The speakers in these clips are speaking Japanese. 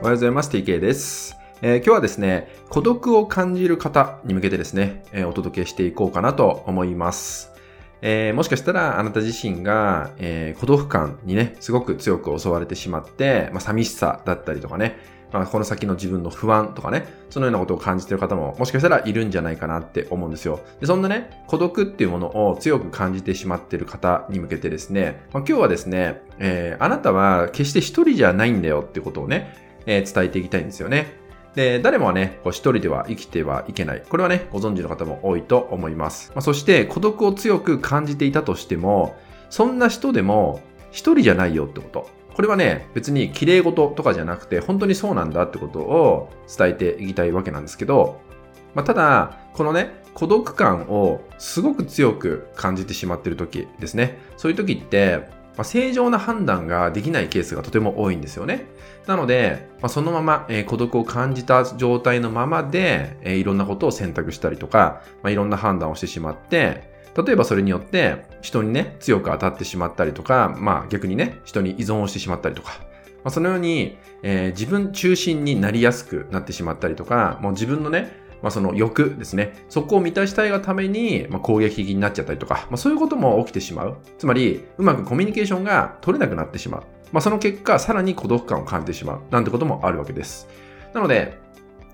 おはようございます。TK です。えー、今日はですね、孤独を感じる方に向けてですね、えー、お届けしていこうかなと思います。えー、もしかしたらあなた自身が、え孤独感にね、すごく強く襲われてしまって、まあ、寂しさだったりとかね、まあ、この先の自分の不安とかね、そのようなことを感じている方ももしかしたらいるんじゃないかなって思うんですよ。でそんなね、孤独っていうものを強く感じてしまっている方に向けてですね、まあ、今日はですね、えー、あなたは決して一人じゃないんだよってことをね、えー、伝えていきたいんですよね。で、誰もはね、こう一人では生きてはいけない。これはね、ご存知の方も多いと思います。まあ、そして、孤独を強く感じていたとしても、そんな人でも一人じゃないよってこと。これはね、別に綺麗事とかじゃなくて、本当にそうなんだってことを伝えていきたいわけなんですけど、まあ、ただ、このね、孤独感をすごく強く感じてしまっている時ですね。そういう時って、まあ、正常な判断ができないケースがとても多いんですよね。なので、まあ、そのまま、えー、孤独を感じた状態のままで、えー、いろんなことを選択したりとか、まあ、いろんな判断をしてしまって、例えばそれによって人にね、強く当たってしまったりとか、まあ逆にね、人に依存をしてしまったりとか、まあ、そのように、えー、自分中心になりやすくなってしまったりとか、もう自分のね、まあ、その欲ですね。そこを満たしたいがために、まあ、攻撃的になっちゃったりとか、まあ、そういうことも起きてしまう。つまり、うまくコミュニケーションが取れなくなってしまう。まあ、その結果、さらに孤独感を感じてしまう。なんてこともあるわけです。なので、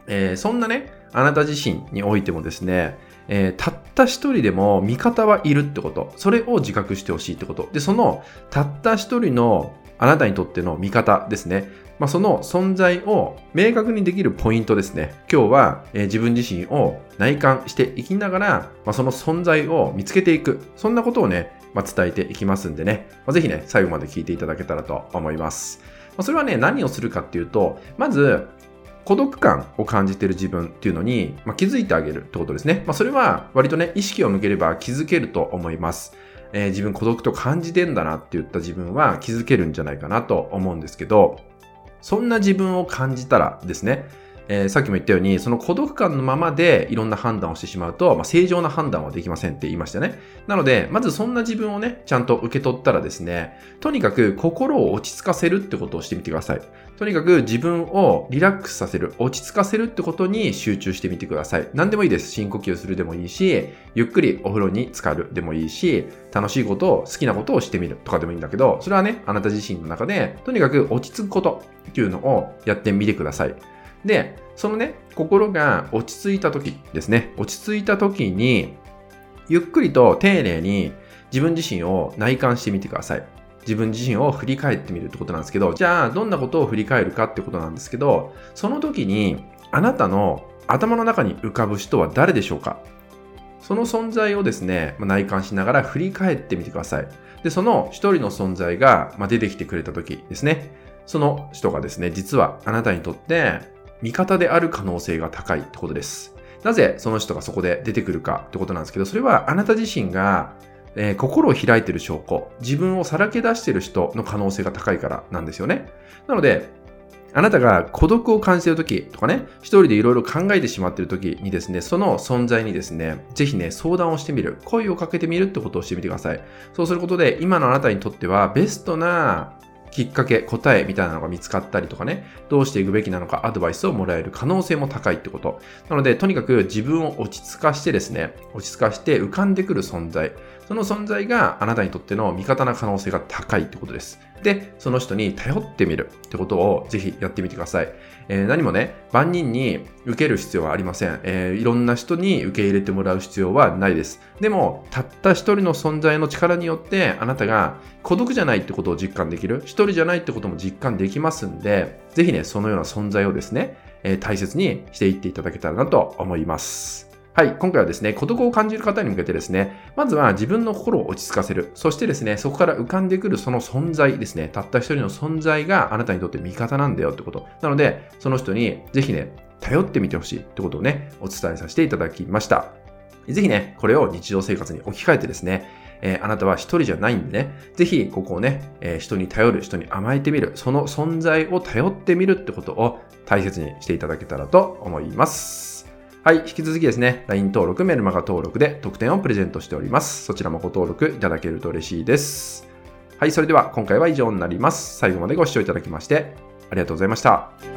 えー、そんなね、あなた自身においてもですね、えー、たった一人でも味方はいるってこと。それを自覚してほしいってこと。で、そのたった一人のあなたにとっての味方ですね。まあ、その存在を明確にできるポイントですね。今日は、えー、自分自身を内観していきながら、まあ、その存在を見つけていく。そんなことをね、まあ、伝えていきますんでね、まあ、ぜひね、最後まで聞いていただけたらと思います。まあ、それはね、何をするかっていうと、まず、孤独感を感じている自分っていうのに、まあ、気づいてあげるってことですね。まあ、それは割とね、意識を向ければ気づけると思います。えー、自分孤独と感じてんだなって言った自分は気づけるんじゃないかなと思うんですけど、そんな自分を感じたらですね、えー、さっきも言ったように、その孤独感のままでいろんな判断をしてしまうと、まあ、正常な判断はできませんって言いましたね。なので、まずそんな自分をね、ちゃんと受け取ったらですね、とにかく心を落ち着かせるってことをしてみてください。とにかく自分をリラックスさせる、落ち着かせるってことに集中してみてください。何でもいいです。深呼吸するでもいいし、ゆっくりお風呂に浸かるでもいいし、楽しいことを、好きなことをしてみるとかでもいいんだけど、それはね、あなた自身の中で、とにかく落ち着くことっていうのをやってみてください。で、そのね、心が落ち着いた時ですね、落ち着いた時に、ゆっくりと丁寧に自分自身を内観してみてください。自分自身を振り返ってみるってことなんですけど、じゃあどんなことを振り返るかってことなんですけど、その時にあなたの頭の中に浮かぶ人は誰でしょうか？その存在をですね、内観しながら振り返ってみてください。で、その一人の存在が出てきてくれた時ですね、その人がですね、実はあなたにとって味方である可能性が高いってことです。なぜその人がそこで出てくるかってことなんですけど、それはあなた自身が、えー、心を開いてる証拠、自分をさらけ出してる人の可能性が高いからなんですよね。なので、あなたが孤独を感じてるときとかね、一人でいろいろ考えてしまっているときにですね、その存在にですね、ぜひね、相談をしてみる。声をかけてみるってことをしてみてください。そうすることで、今のあなたにとってはベストなきっかけ、答えみたいなのが見つかったりとかね、どうしていくべきなのかアドバイスをもらえる可能性も高いってこと。なので、とにかく自分を落ち着かしてですね、落ち着かして浮かんでくる存在。その存在があなたにとっての味方な可能性が高いってことです。で、その人に頼ってみるってことをぜひやってみてください。えー、何もね、万人に受ける必要はありません、えー、いろんな人に受け入れてもらう必要はないです。でも、たった一人の存在の力によって、あなたが孤独じゃないってことを実感できる、一人じゃないってことも実感できますんで、ぜひね、そのような存在をですね、えー、大切にしていっていただけたらなと思います。はい、今回はですね、孤独を感じる方に向けてですね、まずは自分の心を落ち着かせる。そしてですね、そこから浮かんでくるその存在ですね、たった一人の存在があなたにとって味方なんだよってこと。なので、その人にぜひね、頼ってみてほしいってことをね、お伝えさせていただきました。ぜひね、これを日常生活に置き換えてですね、えー、あなたは一人じゃないんでね、ぜひここをね、えー、人に頼る、人に甘えてみる、その存在を頼ってみるってことを大切にしていただけたらと思います。はい、引き続きですね、LINE 登録、メルマガ登録で特典をプレゼントしております。そちらもご登録いただけると嬉しいです。はい、それでは今回は以上になります。最後までご視聴いただきましてありがとうございました。